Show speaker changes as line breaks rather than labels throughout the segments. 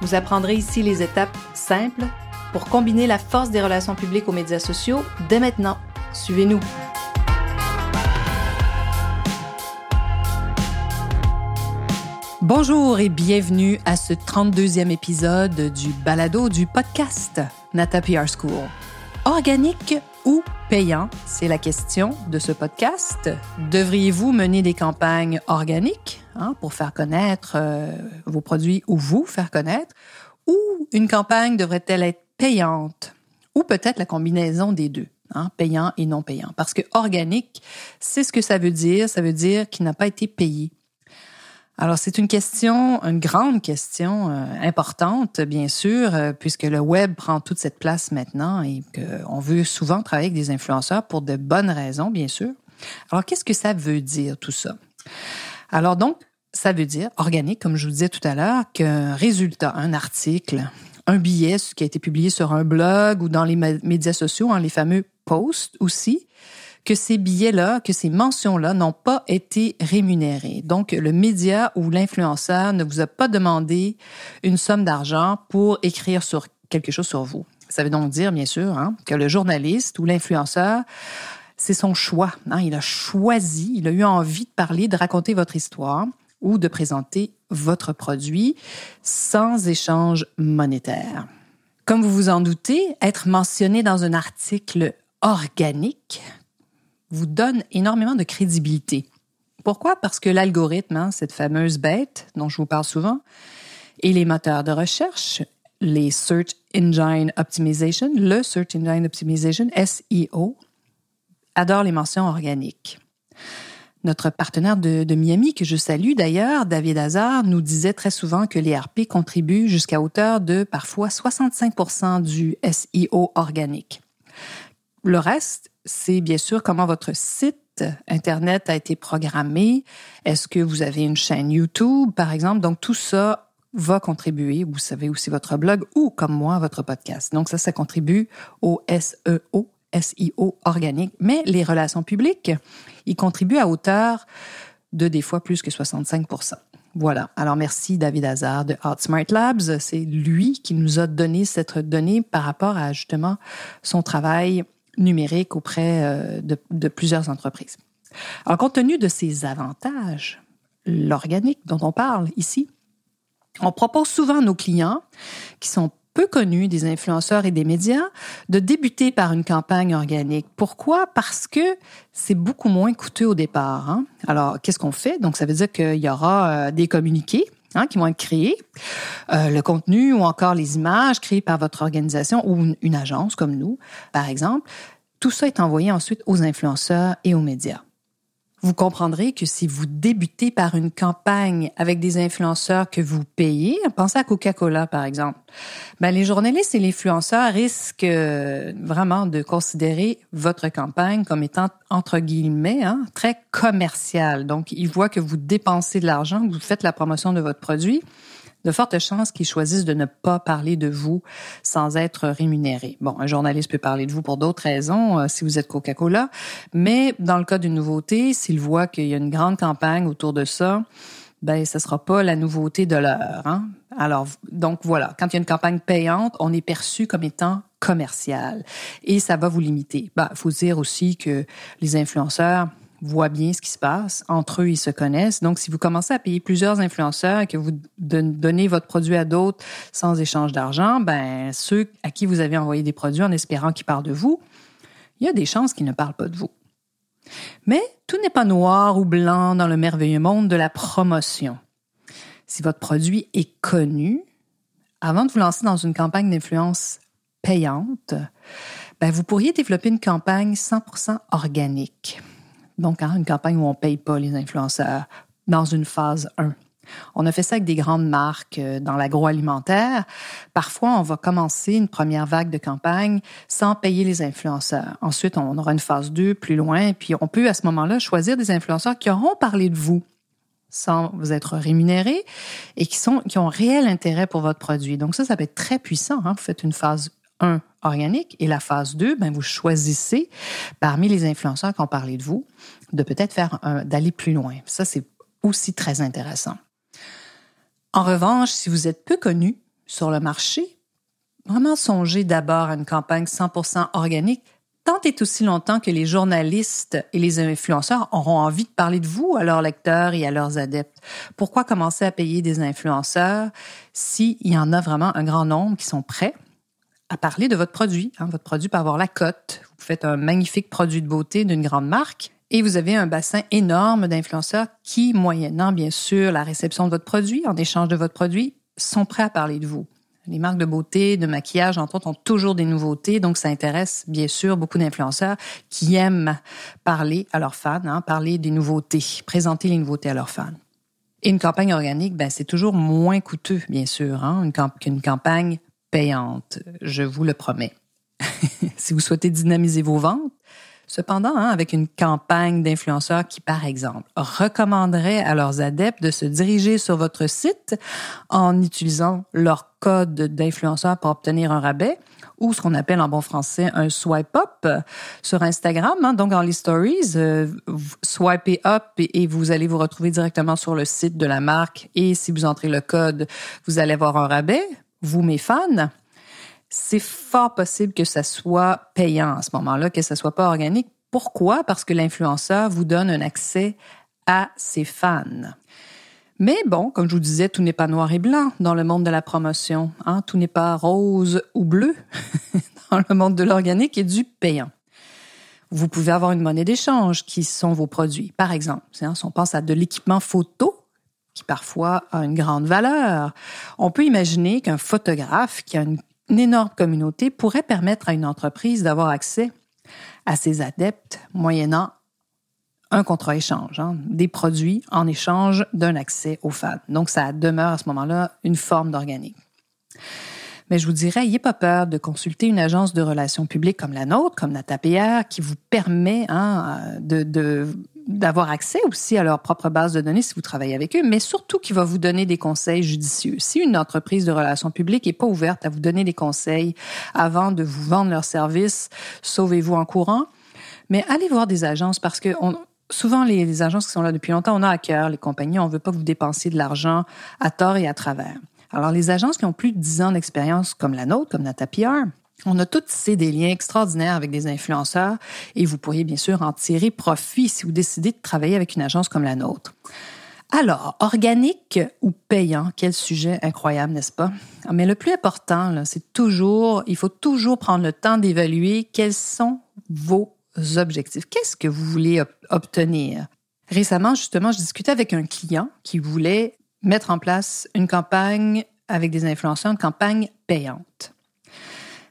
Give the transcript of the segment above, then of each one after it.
Vous apprendrez ici les étapes simples pour combiner la force des relations publiques aux médias sociaux dès maintenant. Suivez-nous. Bonjour et bienvenue à ce 32e épisode du balado du podcast Nata PR School. Organique ou payant, c'est la question de ce podcast. Devriez-vous mener des campagnes organiques? Hein, pour faire connaître euh, vos produits ou vous faire connaître, ou une campagne devrait-elle être payante, ou peut-être la combinaison des deux, hein, payant et non payant. Parce que organique, c'est ce que ça veut dire. Ça veut dire qu'il n'a pas été payé. Alors, c'est une question, une grande question euh, importante, bien sûr, euh, puisque le web prend toute cette place maintenant et qu'on veut souvent travailler avec des influenceurs pour de bonnes raisons, bien sûr. Alors, qu'est-ce que ça veut dire, tout ça? Alors, donc, ça veut dire, organique, comme je vous disais tout à l'heure, qu'un résultat, un article, un billet qui a été publié sur un blog ou dans les médias sociaux, hein, les fameux posts aussi, que ces billets-là, que ces mentions-là n'ont pas été rémunérés. Donc, le média ou l'influenceur ne vous a pas demandé une somme d'argent pour écrire sur quelque chose sur vous. Ça veut donc dire, bien sûr, hein, que le journaliste ou l'influenceur, c'est son choix. Hein. il a choisi, il a eu envie de parler, de raconter votre histoire ou de présenter votre produit sans échange monétaire. Comme vous vous en doutez, être mentionné dans un article organique vous donne énormément de crédibilité. Pourquoi? Parce que l'algorithme, hein, cette fameuse bête dont je vous parle souvent, et les moteurs de recherche, les Search Engine Optimization, le Search Engine Optimization, SEO, adorent les mentions organiques. Notre partenaire de, de, Miami, que je salue d'ailleurs, David Hazard, nous disait très souvent que les RP contribuent jusqu'à hauteur de parfois 65% du SEO organique. Le reste, c'est bien sûr comment votre site Internet a été programmé. Est-ce que vous avez une chaîne YouTube, par exemple? Donc, tout ça va contribuer. Vous savez aussi votre blog ou, comme moi, votre podcast. Donc, ça, ça contribue au SEO, SEO organique. Mais les relations publiques, ils contribuent à hauteur de des fois plus que 65% voilà. Alors, merci David Hazard de Smart Labs. C'est lui qui nous a donné cette donnée par rapport à justement son travail numérique auprès euh, de, plusieurs entreprises. Alors, compte tenu de ces avantages, l'organique dont on parle ici, on propose souvent à nos clients, qui sont peu connus des influenceurs et des médias, de débuter par une campagne organique. Pourquoi? Parce que c'est beaucoup moins coûteux au départ. Hein. Alors, qu'est-ce qu'on fait? Donc, ça veut dire qu'il y aura euh, des communiqués Hein, qui vont être créés, euh, le contenu ou encore les images créées par votre organisation ou une agence comme nous, par exemple. Tout ça est envoyé ensuite aux influenceurs et aux médias. Vous comprendrez que si vous débutez par une campagne avec des influenceurs que vous payez, pensez à Coca-Cola par exemple, ben, les journalistes et les influenceurs risquent euh, vraiment de considérer votre campagne comme étant entre guillemets hein, très commerciale. Donc ils voient que vous dépensez de l'argent, que vous faites la promotion de votre produit de fortes chances qu'ils choisissent de ne pas parler de vous sans être rémunéré. Bon, un journaliste peut parler de vous pour d'autres raisons, euh, si vous êtes Coca-Cola, mais dans le cas d'une nouveauté, s'il voit qu'il y a une grande campagne autour de ça, ben ce sera pas la nouveauté de l'heure. Hein? Alors donc voilà, quand il y a une campagne payante, on est perçu comme étant commercial et ça va vous limiter. Ben, faut dire aussi que les influenceurs voient bien ce qui se passe. Entre eux, ils se connaissent. Donc, si vous commencez à payer plusieurs influenceurs et que vous donnez votre produit à d'autres sans échange d'argent, ben, ceux à qui vous avez envoyé des produits en espérant qu'ils parlent de vous, il y a des chances qu'ils ne parlent pas de vous. Mais tout n'est pas noir ou blanc dans le merveilleux monde de la promotion. Si votre produit est connu, avant de vous lancer dans une campagne d'influence payante, ben vous pourriez développer une campagne 100% organique donc hein, une campagne où on ne paye pas les influenceurs dans une phase 1. On a fait ça avec des grandes marques euh, dans l'agroalimentaire. Parfois, on va commencer une première vague de campagne sans payer les influenceurs. Ensuite, on aura une phase 2 plus loin, puis on peut à ce moment-là choisir des influenceurs qui auront parlé de vous sans vous être rémunérés et qui, sont, qui ont réel intérêt pour votre produit. Donc ça, ça peut être très puissant. Hein. Vous faites une phase 1 organique et la phase 2, ben, vous choisissez parmi les influenceurs qui ont parlé de vous de peut-être faire d'aller plus loin. Ça, c'est aussi très intéressant. En revanche, si vous êtes peu connu sur le marché, vraiment songez d'abord à une campagne 100% organique tant et aussi longtemps que les journalistes et les influenceurs auront envie de parler de vous à leurs lecteurs et à leurs adeptes. Pourquoi commencer à payer des influenceurs s'il y en a vraiment un grand nombre qui sont prêts? À parler de votre produit? Hein? Votre produit peut avoir la cote. Vous faites un magnifique produit de beauté d'une grande marque et vous avez un bassin énorme d'influenceurs qui, moyennant bien sûr la réception de votre produit, en échange de votre produit, sont prêts à parler de vous. Les marques de beauté, de maquillage, entre autres, ont toujours des nouveautés, donc ça intéresse bien sûr beaucoup d'influenceurs qui aiment parler à leurs fans, hein, parler des nouveautés, présenter les nouveautés à leurs fans. Et une campagne organique, ben, c'est toujours moins coûteux, bien sûr, hein, qu'une campagne payante, je vous le promets. si vous souhaitez dynamiser vos ventes, Cependant, hein, avec une campagne d'influenceurs qui, par exemple, recommanderait à leurs adeptes de se diriger sur votre site en utilisant leur code d'influenceur pour obtenir un rabais, ou ce qu'on appelle en bon français un swipe up sur Instagram. Hein, donc, dans les stories, euh, swipez up et, vous allez vous retrouver directement sur le site de la marque. Et si vous entrez le code, vous allez avoir un rabais. Vous, mes fans c'est fort possible que ça soit payant à ce moment-là, que ça soit pas organique. Pourquoi? Parce que l'influenceur vous donne un accès à ses fans. Mais bon, comme je vous disais, tout n'est pas noir et blanc dans le monde de la promotion. Hein? Tout n'est pas rose ou bleu dans le monde de l'organique et du payant. Vous pouvez avoir une monnaie d'échange qui sont vos produits. Par exemple, hein, si on pense à de l'équipement photo, qui parfois a une grande valeur, on peut imaginer qu'un photographe qui a une énorme communauté pourrait permettre à une entreprise d'avoir accès à ses adeptes moyennant un contrat-échange, hein, des produits en échange d'un accès aux fans. Donc, ça demeure à ce moment-là une forme d'organique. Mais je vous dirais, n'ayez pas peur de consulter une agence de relations publiques comme la nôtre, comme NataPR, qui vous permet hein, de, de d'avoir accès aussi à leur propre base de données si vous travaillez avec eux, mais surtout qui va vous donner des conseils judicieux. Si une entreprise de relations publiques n'est pas ouverte à vous donner des conseils avant de vous vendre leurs services, sauvez-vous en courant. Mais allez voir des agences parce que souvent les, agences qui sont là depuis longtemps, on a à cœur les compagnies, on veut pas vous dépensiez de l'argent à tort et à travers. Alors les agences qui ont plus de 10 ans d'expérience comme la nôtre, comme NataPR, on a tous ces des liens extraordinaires avec des influenceurs et vous pourriez bien sûr en tirer profit si vous décidez de travailler avec une agence comme la nôtre. Alors, organique ou payant, quel sujet incroyable, n'est-ce pas? Mais le plus important, c'est toujours, il faut toujours prendre le temps d'évaluer quels sont vos objectifs. Qu'est-ce que vous voulez obtenir? Récemment, justement, je discutais avec un client qui voulait mettre en place une campagne avec des influenceurs, une campagne payante.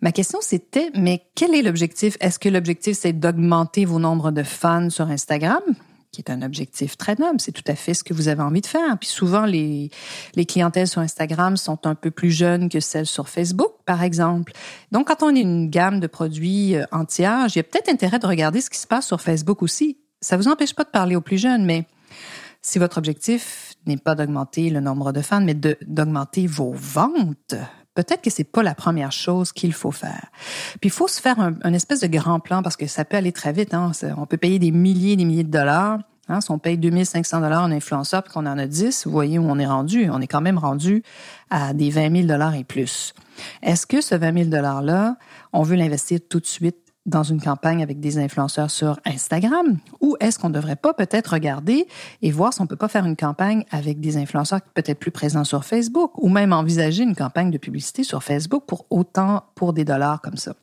Ma question, c'était, mais quel est l'objectif? Est-ce que l'objectif, c'est d'augmenter vos nombres de fans sur Instagram? qui est un objectif très noble, c'est tout à fait ce que vous avez envie de faire. Puis souvent, les, les clientèles sur Instagram sont un peu plus jeunes que celles sur Facebook, par exemple. Donc, quand on est une gamme de produits euh, entière, j'ai peut-être intérêt de regarder ce qui se passe sur Facebook aussi. Ça vous empêche pas de parler aux plus jeunes, mais si votre objectif n'est pas d'augmenter le nombre de fans, mais d'augmenter vos ventes, peut-être que c'est pas la première chose qu'il faut faire. Puis il faut se faire un, espèce de grand plan parce que ça peut aller très vite. Hein. On peut payer des milliers et des milliers de dollars. Hein. Si on paye 2500 dollars en influenceur puis qu'on en a 10, vous voyez où on est rendu. On est quand même rendu à des 20 000 dollars et plus. Est-ce que ce 20 000 dollars-là, on veut l'investir tout de suite dans une campagne avec des influenceurs sur Instagram? Ou est-ce qu'on ne devrait pas peut-être regarder et voir si on peut pas faire une campagne avec des influenceurs peut-être plus présents sur Facebook ou même envisager une campagne de publicité sur Facebook pour autant pour des dollars comme ça?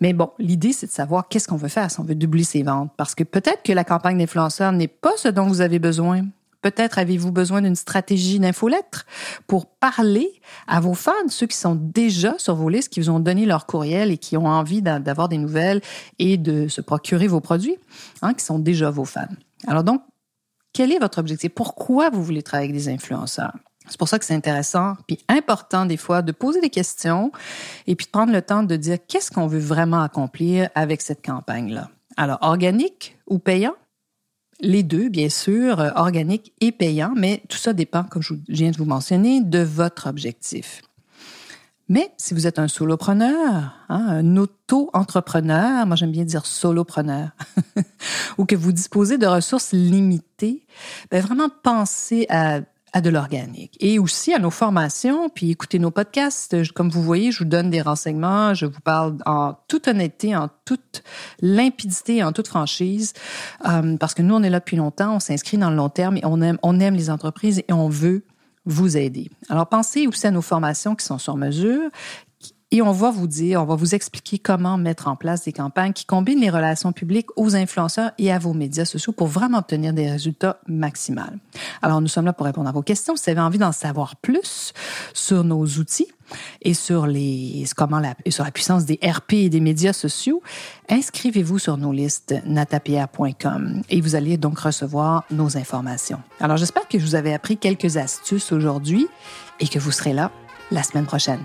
Mais bon, l'idée, c'est de savoir qu'est-ce qu'on veut faire si on veut doubler ses ventes. Parce que peut-être que la campagne d'influenceurs n'est pas ce dont vous avez besoin. Peut-être avez-vous besoin d'une stratégie d'infolettre pour parler à vos fans, ceux qui sont déjà sur vos listes, qui vous ont donné leur courriel et qui ont envie d'avoir des nouvelles et de se procurer vos produits, hein, qui sont déjà vos fans. Alors donc, Quel est votre objectif? Pourquoi vous voulez travailler avec des influenceurs? C'est pour ça que c'est intéressant, puis important des fois de poser des questions et puis de prendre le temps de dire qu'est-ce qu'on veut vraiment accomplir avec cette campagne-là? Alors, organique ou payant? Les deux, bien sûr, euh, organique et payant, mais tout ça dépend, comme je viens de vous mentionner, de votre objectif. Mais si vous êtes un solopreneur, hein, un auto-entrepreneur, moi j'aime bien dire solopreneur, ou que vous disposez de ressources limitées, ben vraiment pensez à à de l'organique et aussi à nos formations, puis écoutez nos podcasts. Comme vous voyez, je vous donne des renseignements, je vous parle en toute honnêteté, en toute limpidité, en toute franchise, euh, parce que nous, on est là depuis longtemps, on s'inscrit dans le long terme et on aime, on aime les entreprises et on veut vous aider. Alors, pensez aussi à nos formations qui sont sur mesure, et on va vous dire, on va vous expliquer comment mettre en place des campagnes qui combinent les relations publiques aux influenceurs et à vos médias sociaux pour vraiment obtenir des résultats maximaux. Alors, nous sommes là pour répondre à vos questions. Si vous avez envie d'en savoir plus sur nos outils et sur les, comment la, sur la puissance des RP et des médias sociaux, inscrivez-vous sur nos listes natapierre.com et vous allez donc recevoir nos informations. Alors, j'espère que je vous avais appris quelques astuces aujourd'hui et que vous serez là la semaine prochaine.